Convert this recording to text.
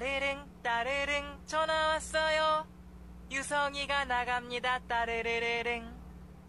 따르릉 따르릉 전화 왔어요. 유성이가 나갑니다. 따르르르릉